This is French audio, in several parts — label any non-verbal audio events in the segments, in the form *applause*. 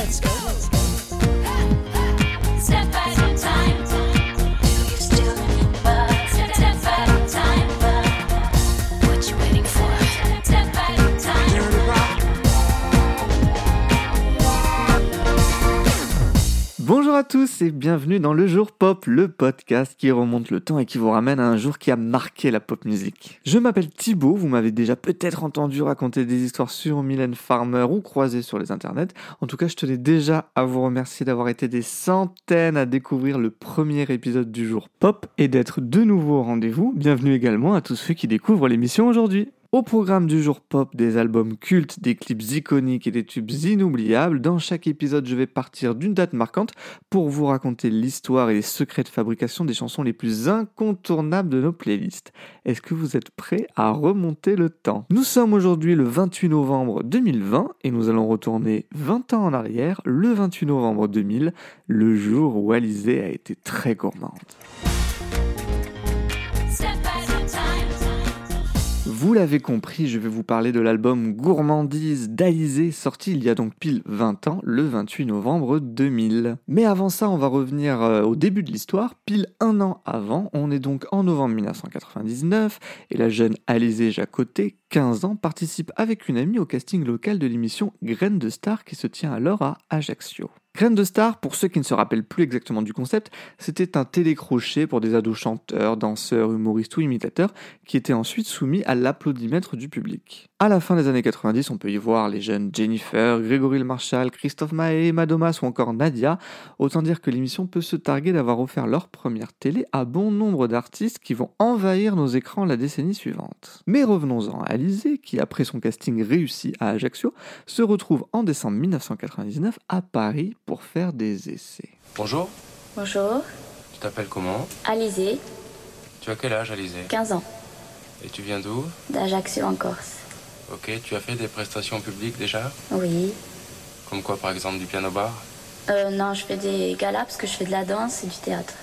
Let's go. Let's go. À tous et bienvenue dans Le Jour Pop, le podcast qui remonte le temps et qui vous ramène à un jour qui a marqué la pop musique. Je m'appelle Thibaut, vous m'avez déjà peut-être entendu raconter des histoires sur Mylène Farmer ou croisées sur les internets. En tout cas, je tenais déjà à vous remercier d'avoir été des centaines à découvrir le premier épisode du Jour Pop et d'être de nouveau au rendez-vous. Bienvenue également à tous ceux qui découvrent l'émission aujourd'hui. Au programme du jour pop, des albums cultes, des clips iconiques et des tubes inoubliables, dans chaque épisode je vais partir d'une date marquante pour vous raconter l'histoire et les secrets de fabrication des chansons les plus incontournables de nos playlists. Est-ce que vous êtes prêts à remonter le temps? Nous sommes aujourd'hui le 28 novembre 2020 et nous allons retourner 20 ans en arrière, le 28 novembre 2000, le jour où Alizée a été très gourmande. Vous l'avez compris, je vais vous parler de l'album Gourmandise d'Alizé, sorti il y a donc pile 20 ans, le 28 novembre 2000. Mais avant ça, on va revenir euh, au début de l'histoire, pile un an avant, on est donc en novembre 1999, et la jeune Alizé Jacoté, 15 ans, participe avec une amie au casting local de l'émission Graines de Star qui se tient alors à Ajaccio. Graines de Star, pour ceux qui ne se rappellent plus exactement du concept, c'était un télécrochet pour des ados chanteurs, danseurs, humoristes ou imitateurs qui étaient ensuite soumis à l'applaudimètre du public. À la fin des années 90, on peut y voir les jeunes Jennifer, Grégory Le Marchal, Christophe Maé, Madomas ou encore Nadia. Autant dire que l'émission peut se targuer d'avoir offert leur première télé à bon nombre d'artistes qui vont envahir nos écrans la décennie suivante. Mais revenons-en à Alizé, qui après son casting réussi à Ajaccio, se retrouve en décembre 1999 à Paris pour faire des essais. Bonjour, Bonjour, tu t'appelles comment Alizé, Tu as quel âge, Alizé 15 ans, Et tu viens d'où d'Ajaccio en Corse. Ok, tu as fait des prestations publiques déjà Oui. Comme quoi, par exemple, du piano bar Euh, non, je fais des galas parce que je fais de la danse et du théâtre.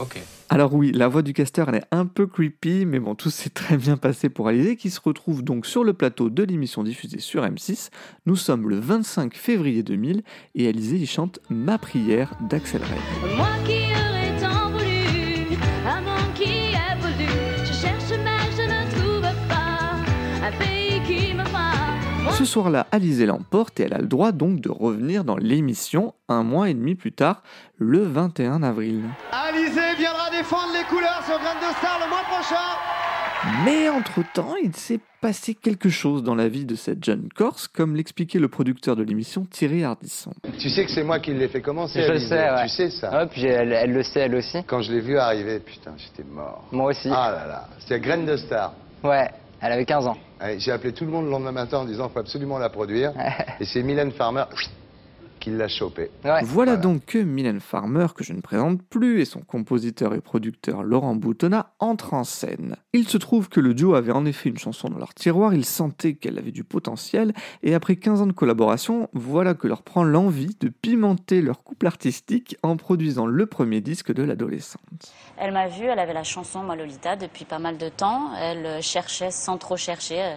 Ok. Alors oui, la voix du casteur elle est un peu creepy, mais bon, tout s'est très bien passé pour Alizé qui se retrouve donc sur le plateau de l'émission diffusée sur M6. Nous sommes le 25 février 2000 et Alizé y chante Ma prière d'Axel Red. Ce soir-là, Alizé l'emporte et elle a le droit donc de revenir dans l'émission un mois et demi plus tard, le 21 avril. Alizé viendra défendre les couleurs sur Graines de Star le mois prochain. Mais entre-temps, il s'est passé quelque chose dans la vie de cette jeune Corse, comme l'expliquait le producteur de l'émission Thierry Ardisson. Tu sais que c'est moi qui l'ai fait commencer. Je Alizé. sais, ouais. Tu sais ça. Ouais, puis elle, elle le sait elle aussi. Quand je l'ai vu arriver, putain, j'étais mort. Moi aussi. Ah là là, c'était Graines de Star. Ouais, elle avait 15 ans. J'ai appelé tout le monde le lendemain matin en disant faut absolument la produire. *laughs* Et c'est Mylène Farmer qui l'a chopé. Ouais. Voilà donc que Mylène Farmer, que je ne présente plus, et son compositeur et producteur Laurent Boutonnat entrent en scène. Il se trouve que le duo avait en effet une chanson dans leur tiroir, ils sentaient qu'elle avait du potentiel, et après 15 ans de collaboration, voilà que leur prend l'envie de pimenter leur couple artistique en produisant le premier disque de l'adolescente. Elle m'a vue, elle avait la chanson Moi Lolita depuis pas mal de temps. Elle euh, cherchait sans trop chercher. euh,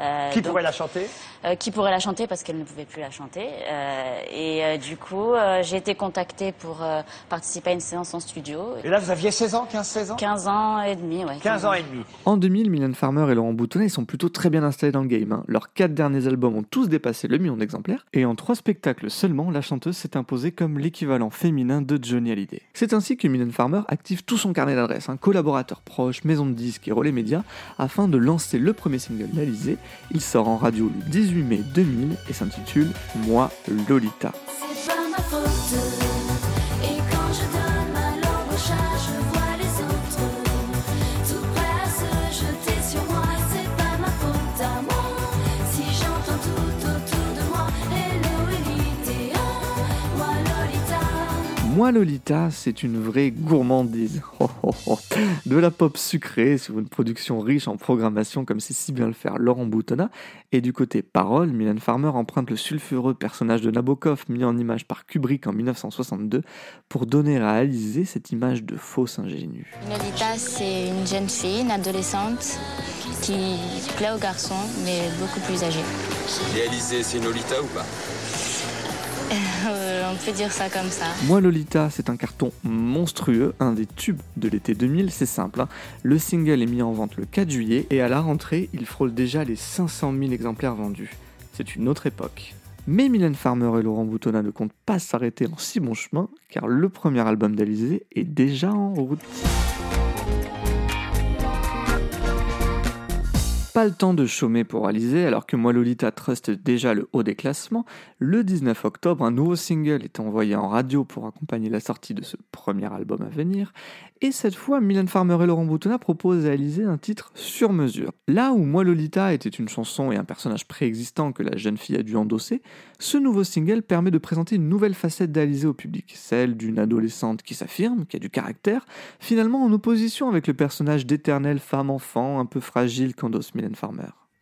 euh, Qui donc, pourrait la chanter? euh, Qui pourrait la chanter parce qu'elle ne pouvait plus la chanter. Euh, et euh, du coup, euh, j'ai été contactée pour euh, participer à une séance en studio. Et là, vous aviez 16 ans, 15-16 ans? 15 ans et demi, ouais. 15 ans et demi. En 2000, Mylène Farmer et Laurent Boutonnat ils sont plutôt très bien installés dans le game. hein. Leurs quatre derniers albums ont tous dépassé le million d'exemplaires, et en trois spectacles seulement, la chanteuse s'est imposée comme l'équivalent féminin de Johnny Hallyday. C'est ainsi que Mylène Farmer active tout son carnet d'adresses, hein, collaborateurs proches, maisons de disques et relais médias, afin de lancer le premier single d'Alizé. Il sort en radio le 18 mai 2000 et s'intitule Moi Lolita. C'est pas ma faute. Moi Lolita, c'est une vraie gourmandise. *laughs* Oh, oh, oh. De la pop sucrée sur une production riche en programmation comme sait si bien le faire Laurent Boutonnat. Et du côté parole, Mylène Farmer emprunte le sulfureux personnage de Nabokov mis en image par Kubrick en 1962 pour donner à Alizé cette image de fausse ingénue. Lolita, c'est une jeune fille, une adolescente qui plaît aux garçons, mais beaucoup plus âgée. Et Alizé, c'est une Lolita ou pas? *laughs* on peut dire ça comme ça. Moi Lolita, c'est un carton monstrueux, un des tubes de l'été 2000, c'est simple. hein. Le single est mis en vente le 4 juillet et à la rentrée, il frôle déjà les 500 000 exemplaires vendus. C'est une autre époque. Mais Mylène Farmer et Laurent Boutonnat ne comptent pas s'arrêter en si bon chemin, car le premier album d'Alizé est déjà en route. Pas le temps de chômer pour Alizé, alors que moi Lolita truste déjà le haut des classements. Le 19 octobre, un nouveau single est envoyé en radio pour accompagner la sortie de ce premier album à venir. Et cette fois, Mylène Farmer et Laurent Boutonnat proposent à Alizé un titre sur mesure. Là où Moi Lolita était une chanson et un personnage préexistant que la jeune fille a dû endosser, ce nouveau single permet de présenter une nouvelle facette d'Alizé au public, celle d'une adolescente qui s'affirme, qui a du caractère, finalement en opposition avec le personnage d'éternelle femme-enfant un peu fragile qu'endosse Mylène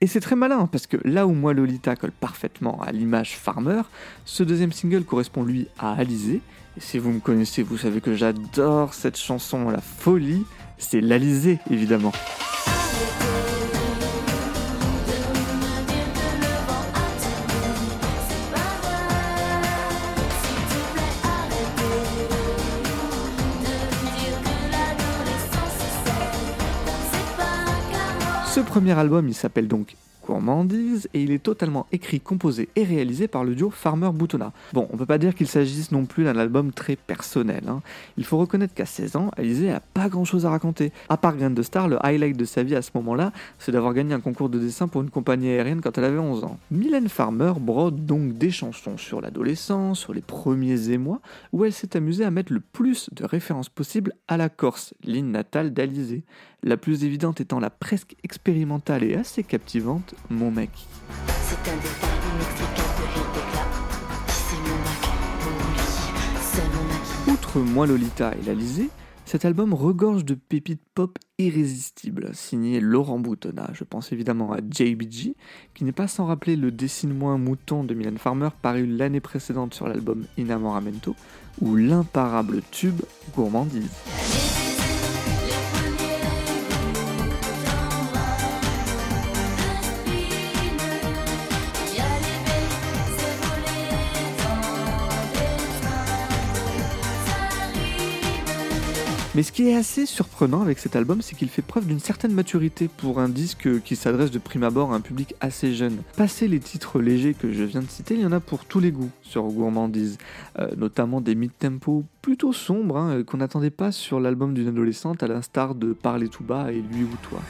Et c'est très malin, parce que là où moi Lolita colle parfaitement à l'image Farmer, ce deuxième single correspond lui à Alizé, et si vous me connaissez, vous savez que j'adore cette chanson la folie, c'est l'Alizé évidemment. Premier album, il s'appelle donc Gourmandise et il est totalement écrit, composé et réalisé par le duo Farmer Boutonnat. Bon, on peut pas dire qu'il s'agisse non plus d'un album très personnel. hein. Il faut reconnaître qu'à 16 ans, Alizé a pas grand chose à raconter. À part Grain de Star, le highlight de sa vie à ce moment-là, c'est d'avoir gagné un concours de dessin pour une compagnie aérienne quand elle avait 11 ans. Mylène Farmer brode donc des chansons sur l'adolescence, sur les premiers émois, où elle s'est amusée à mettre le plus de références possibles à la Corse, l'île natale d'Alizé. La plus évidente étant la presque expérimentale et assez captivante Mon mec. C'est un. Outre Moi Lolita et l'Alizé, cet album regorge de pépites pop irrésistibles, signé Laurent Boutonnat. Je pense évidemment à JBG, qui n'est pas sans rappeler le Dessine-moi un mouton de Mylène Farmer paru l'année précédente sur l'album Inamoramento, ou l'imparable tube Gourmandise. Mais ce qui est assez surprenant avec cet album, c'est qu'il fait preuve d'une certaine maturité pour un disque qui s'adresse de prime abord à un public assez jeune. Passé les titres légers que je viens de citer, il y en a pour tous les goûts sur Gourmandise, Euh, notamment des mid-tempo plutôt sombres hein, qu'on n'attendait pas sur l'album d'une adolescente à l'instar de Parler tout bas et Lui ou toi.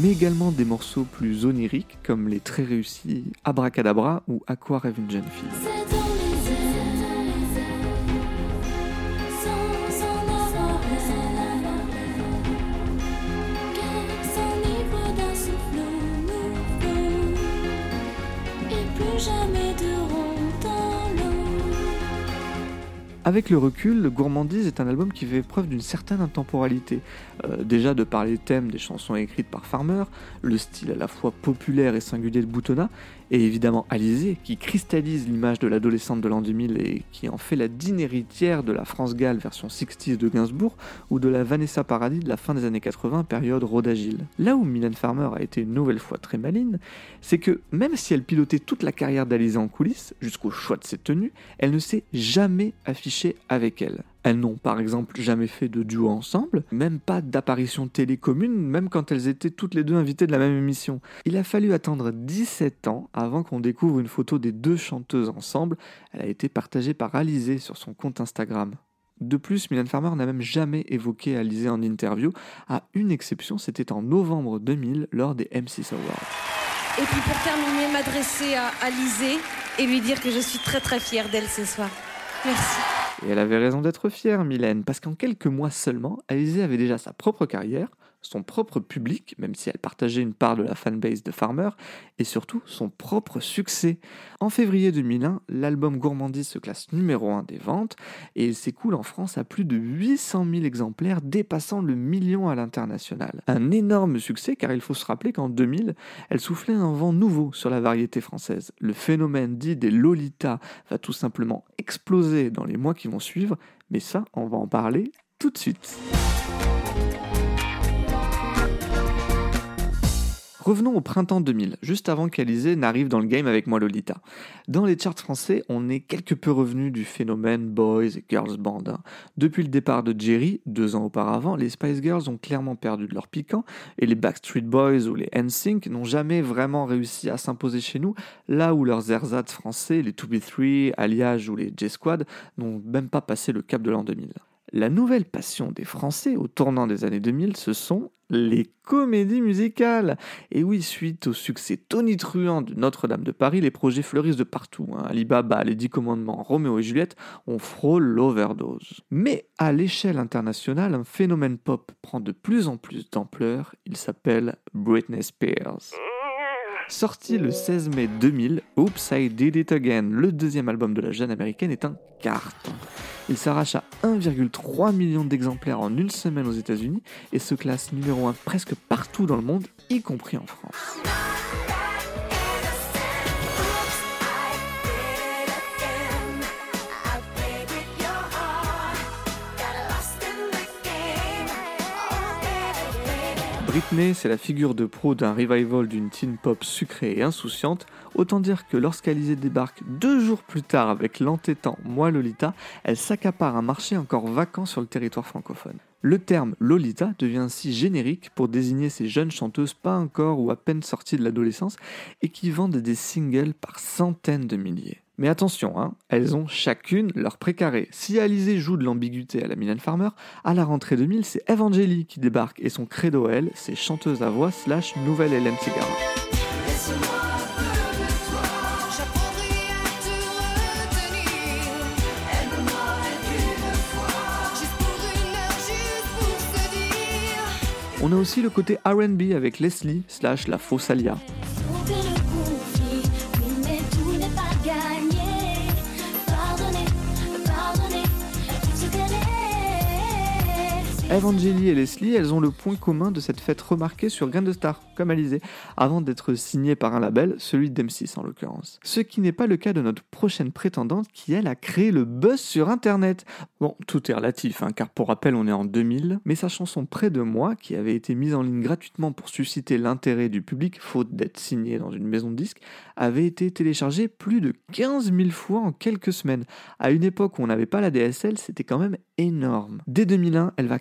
Mais également des morceaux plus oniriques comme les très réussis Abracadabra ou À quoi rêve une jeune fille. Avec le recul, Gourmandise est un album qui fait preuve d'une certaine intemporalité. Euh, déjà de par les thèmes des chansons écrites par Farmer, le style à la fois populaire et singulier de Boutonnat, et évidemment Alizé, qui cristallise l'image de l'adolescente de l'an 2000 et qui en fait la digne héritière de la France Gall version 60s de Gainsbourg ou de la Vanessa Paradis de la fin des années 80, période Rodagile. Là où Mylène Farmer a été une nouvelle fois très maligne, c'est que même si elle pilotait toute la carrière d'Alizé en coulisses, jusqu'au choix de ses tenues, elle ne s'est jamais affichée avec elle. Elles n'ont par exemple jamais fait de duo ensemble, même pas d'apparition télé commune, même quand elles étaient toutes les deux invitées de la même émission. Il a fallu attendre 17 ans avant qu'on découvre une photo des deux chanteuses ensemble. Elle a été partagée par Alizé sur son compte Instagram. De plus, Mylène Farmer n'a même jamais évoqué Alizé en interview, à une exception, c'était en novembre 2000 lors des M6 Awards. Et puis pour terminer, m'adresser à Alizé et lui dire que je suis très très fière d'elle ce soir. Merci. Et elle avait raison d'être fière, Mylène, parce qu'en quelques mois seulement, Alizé avait déjà sa propre carrière, son propre public, même si elle partageait une part de la fanbase de Farmer, et surtout son propre succès. En février 2001, l'album Gourmandise se classe numéro 1 des ventes, et il s'écoule en France à plus de 800 000 exemplaires, dépassant le million à l'international. Un énorme succès, car il faut se rappeler qu'en 2000, elle soufflait un vent nouveau sur la variété française. Le phénomène dit des Lolita va tout simplement exploser dans les mois qui vont suivre, mais ça, on va en parler tout de suite. Revenons au printemps 2000, juste avant qu'Alizé n'arrive dans le game avec moi Lolita. Dans les charts français, on est quelque peu revenu du phénomène boys et girls band. hein. Depuis le départ de Jerry, deux ans auparavant, les Spice Girls ont clairement perdu de leur piquant et les Backstreet Boys ou les NSYNC n'ont jamais vraiment réussi à s'imposer chez nous, là où leurs ersatz français, les 2B3, Alliage ou les J-Squad, n'ont même pas passé le cap de l'an 2000. La nouvelle passion des Français au tournant des années 2000, ce sont les comédies musicales. Et oui, suite au succès tonitruant de Notre-Dame de Paris, les projets fleurissent de partout. hein. Alibaba, les Dix Commandements, Roméo et Juliette, on frôle l'overdose. Mais à l'échelle internationale, un phénomène pop prend de plus en plus d'ampleur. Il s'appelle Britney Spears. Sorti le 16 mai 2000, Oops, I Did It Again, le deuxième album de la jeune américaine, est un carton. Il s'arrache à 1,3 million d'exemplaires en une semaine aux États-Unis et se classe numéro 1 presque partout dans le monde, y compris en France. Britney, c'est la figure de pro d'un revival d'une teen pop sucrée et insouciante. Autant dire que lorsqu'Alizée débarque deux jours plus tard avec l'entêtant Moi Lolita, elle s'accapare un marché encore vacant sur le territoire francophone. Le terme Lolita devient ainsi générique pour désigner ces jeunes chanteuses pas encore ou à peine sorties de l'adolescence et qui vendent des singles par centaines de milliers. Mais attention, hein, elles ont chacune leur précaré. Si Alizée joue de l'ambiguïté à la Mylène Farmer, à la rentrée 2000, c'est Evangélie qui débarque et son credo elle, c'est chanteuse à voix slash nouvelle Hélène Segarra. On a aussi le côté R&B avec Leslie slash la fausse Alia. Est. Evangélie et Leslie, elles ont le point commun de cette fête remarquée sur Grain de Star, comme Alizé, avant d'être signées par un label, celui d'M6 en l'occurrence. Ce qui n'est pas le cas de notre prochaine prétendante qui, elle, a créé le buzz sur Internet. Bon, tout est relatif, hein, car pour rappel, on est en 2000, mais sa chanson Près de moi, qui avait été mise en ligne gratuitement pour susciter l'intérêt du public, faute d'être signée dans une maison de disques, avait été téléchargée plus de 15 000 fois en quelques semaines. À une époque où on n'avait pas la DSL, c'était quand même énorme. Dès 2001, elle va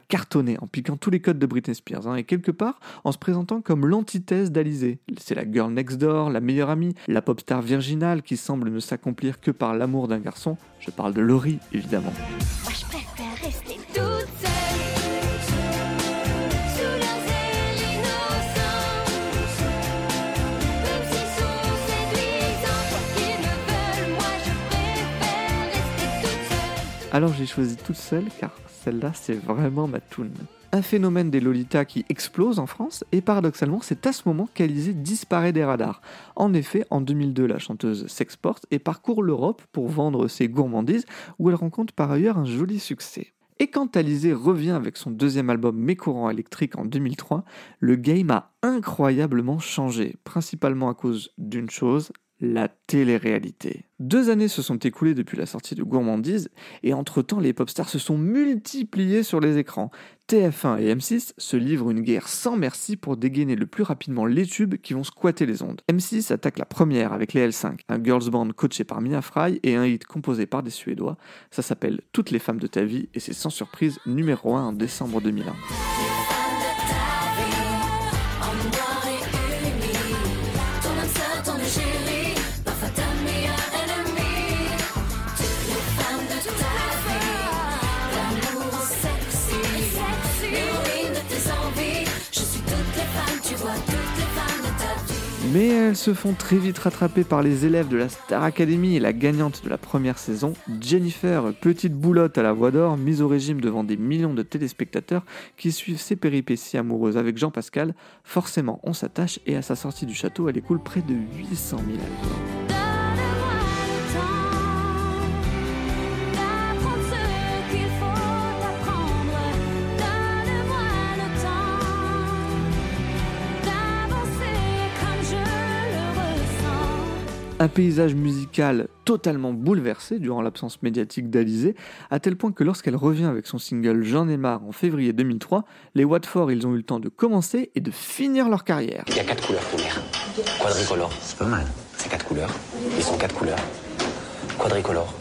en piquant tous les codes de Britney Spears, hein, et quelque part en se présentant comme l'antithèse d'Alizée. C'est la girl next door, la meilleure amie, la pop star virginale qui semble ne s'accomplir que par l'amour d'un garçon. Je parle de Laurie, évidemment. Moi, je préfère rester toute seule. Alors j'ai choisi toute seule car celle-là c'est vraiment ma toune. Un phénomène des Lolita qui explose en France et paradoxalement c'est à ce moment qu'Alizée disparaît des radars. En effet, en 2002 la chanteuse s'exporte et parcourt l'Europe pour vendre ses gourmandises où elle rencontre par ailleurs un joli succès. Et quand Alizée revient avec son deuxième album Mes courants électriques en 2003, le game a incroyablement changé, principalement à cause d'une chose, la télé-réalité. Deux années se sont écoulées depuis la sortie de Gourmandise, et entre-temps les pop stars se sont multipliés sur les écrans. TF1 et M6 se livrent une guerre sans merci pour dégainer le plus rapidement les tubes qui vont squatter les ondes. M6 attaque la première avec les L5, un girls band coaché par Mia Fry et un hit composé par des Suédois. Ça s'appelle Toutes les femmes de ta vie et c'est sans surprise numéro 1 en décembre 2001. Mais elles se font très vite rattraper par les élèves de la Star Academy et la gagnante de la première saison, Jennifer, petite boulotte à la voix d'or, mise au régime devant des millions de téléspectateurs qui suivent ses péripéties amoureuses avec Jean Pascal. Forcément, on s'attache et à sa sortie du château, elle écoule près de 800 000 albums. Un paysage musical totalement bouleversé durant l'absence médiatique d'Alizé, à tel point que lorsqu'elle revient avec son single J'en ai marre en février 2003, les Watford ils ont eu le temps de commencer et de finir leur carrière. Il y a quatre couleurs primaires. Quadricolore. C'est pas mal. C'est quatre couleurs. Ils sont quatre couleurs. Quadricolore.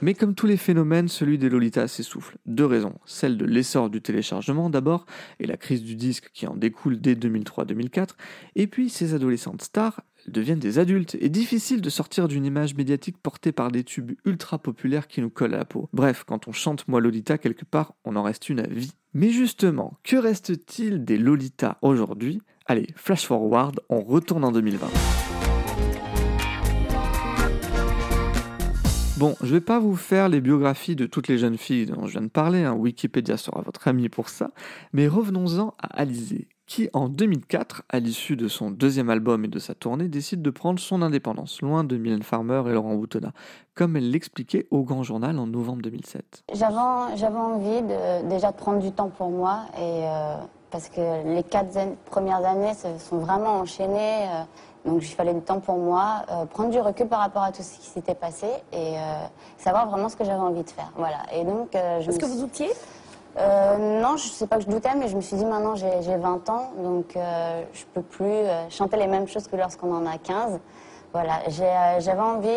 Mais comme tous les phénomènes, celui des Lolita s'essouffle. Deux raisons. Celle de l'essor du téléchargement d'abord, et la crise du disque qui en découle dès 2003-2004, et puis ces adolescentes stars deviennent des adultes, et difficile de sortir d'une image médiatique portée par des tubes ultra populaires qui nous collent à la peau. Bref, quand on chante Moi Lolita quelque part, on en reste une à vie. Mais justement, que reste-t-il des Lolita aujourd'hui? Allez, flash forward, on retourne en 2020. Bon, je vais pas vous faire les biographies de toutes les jeunes filles dont je viens de parler, hein. Wikipédia sera votre ami pour ça, mais revenons-en à Alizé, qui en 2004, à l'issue de son deuxième album et de sa tournée, décide de prendre son indépendance, loin de Mylène Farmer et Laurent Boutonnat, comme elle l'expliquait au Grand Journal en novembre 2007. J'avais envie de, déjà de prendre du temps pour moi et euh, parce que les quatre an- premières années se sont vraiment enchaînées. euh, donc il fallait du temps pour moi, euh, prendre du recul par rapport à tout ce qui s'était passé et euh, savoir vraiment ce que j'avais envie de faire. Voilà. Et donc euh, je Est-ce que vous doutiez Euh, non, je sais pas que je doutais, mais je me suis dit maintenant j'ai j'ai 20 ans, donc euh, je peux plus euh, chanter les mêmes choses que lorsqu'on en a 15. Voilà, euh, j'avais envie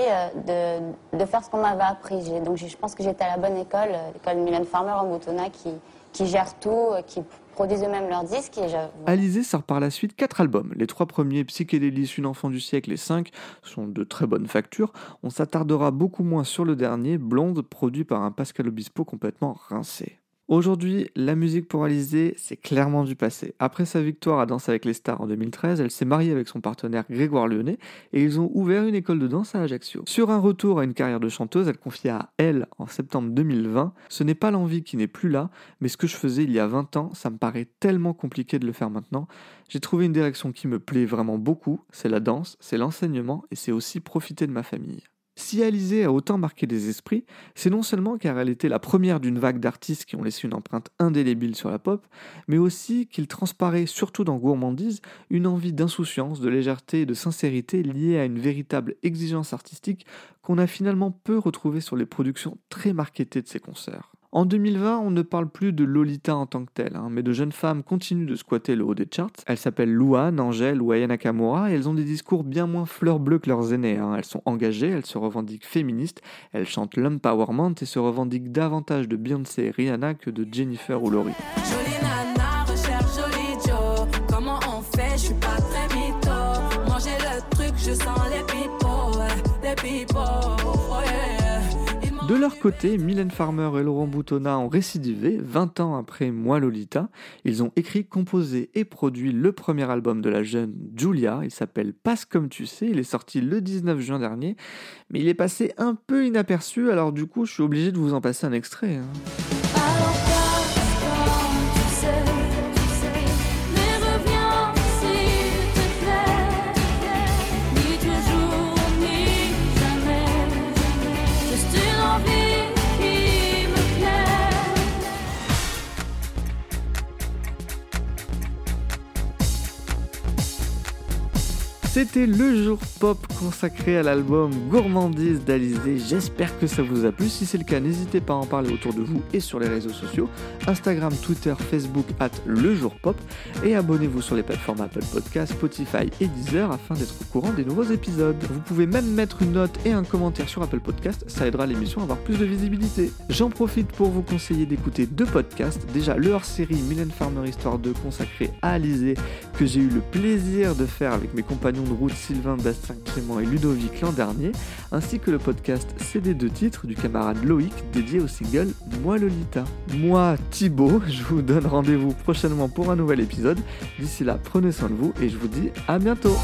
de, faire ce qu'on m'avait appris. Donc je pense que j'étais à la bonne école, l'école Mylène Farmer en Boutonna, qui, gère tout, qui produisent eux-mêmes leurs disques. Alizé sort par la suite quatre albums. Les trois premiers, Psychédélis, Une enfant du siècle et 5, sont de très bonne facture. On s'attardera beaucoup moins sur le dernier, Blonde, produit par un Pascal Obispo complètement rincé. Aujourd'hui, la musique pour Alizé, c'est clairement du passé. Après sa victoire à Danse avec les stars en 2013, elle s'est mariée avec son partenaire Grégoire Lyonnais et ils ont ouvert une école de danse à Ajaccio. Sur un retour à une carrière de chanteuse, elle confia à Elle en septembre 2020 Ce n'est pas l'envie qui n'est plus là, mais ce que je faisais il y a 20 ans, ça me paraît tellement compliqué de le faire maintenant. J'ai trouvé une direction qui me plaît vraiment beaucoup, c'est la danse, c'est l'enseignement et c'est aussi profiter de ma famille. Si Alizé a autant marqué des esprits, c'est non seulement car elle était la première d'une vague d'artistes qui ont laissé une empreinte indélébile sur la pop, mais aussi qu'il transparaît, surtout dans Gourmandise, une envie d'insouciance, de légèreté et de sincérité liée à une véritable exigence artistique qu'on a finalement peu retrouvée sur les productions très marketées de ses concerts. En 2020, on ne parle plus de Lolita en tant que telle, hein, mais de jeunes femmes continuent de squatter le haut des charts. Elles s'appellent Louane, Angèle ou Aya Nakamura et elles ont des discours bien moins fleurs bleues que leurs aînés. hein. Elles sont engagées, elles se revendiquent féministes, elles chantent l'empowerment et se revendiquent davantage de Beyoncé et Rihanna que de Jennifer ou Laurie. De leur côté, Mylène Farmer et Laurent Boutonnat ont récidivé 20 ans après Moi Lolita. Ils ont écrit, composé et produit le premier album de la jeune Julia. Il s'appelle Passe comme tu sais. Il est sorti le 19 juin dernier, mais il est passé un peu inaperçu. Alors du coup, je suis obligé de vous en passer un extrait. hein. Le jour pop consacré à l'album Gourmandise d'Alizé. J'espère que ça vous a plu. Si c'est le cas, n'hésitez pas à en parler autour de vous et sur les réseaux sociaux Instagram, Twitter, Facebook, at le jour pop. Et abonnez-vous sur les plateformes Apple Podcasts, Spotify et Deezer afin d'être au courant des nouveaux épisodes. Vous pouvez même mettre une note et un commentaire sur Apple Podcasts, ça aidera l'émission à avoir plus de visibilité. J'en profite pour vous conseiller d'écouter deux podcasts. Déjà, le hors-série Mylène Farmer Histoire 2 consacré à Alizé que j'ai eu le plaisir de faire avec mes compagnons de Sylvain, Bastien, Clément et Ludovic l'an dernier, ainsi que le podcast CD de titres du camarade Loïc dédié au single Moi Lolita. Moi, Thibaut, *laughs* je vous donne rendez-vous prochainement pour un nouvel épisode. D'ici là, prenez soin de vous et je vous dis à bientôt.